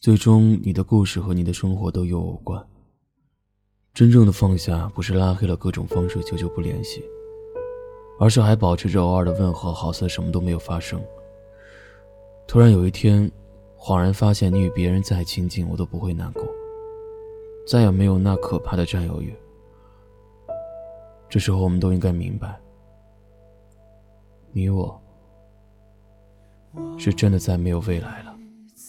最终，你的故事和你的生活都有我关。真正的放下，不是拉黑了各种方式久久不联系，而是还保持着偶尔的问候，好似什么都没有发生。突然有一天，恍然发现，你与别人再亲近，我都不会难过，再也没有那可怕的占有欲。这时候，我们都应该明白，你我是真的再没有未来了。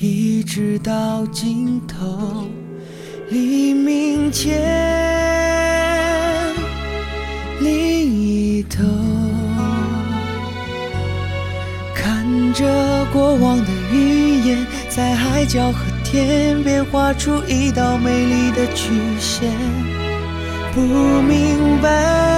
一直到尽头，黎明前另一头，看着过往的云烟，在海角和天边画出一道美丽的曲线，不明白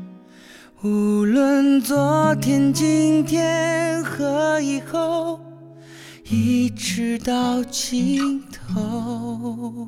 无论昨天、今天和以后，一直到尽头。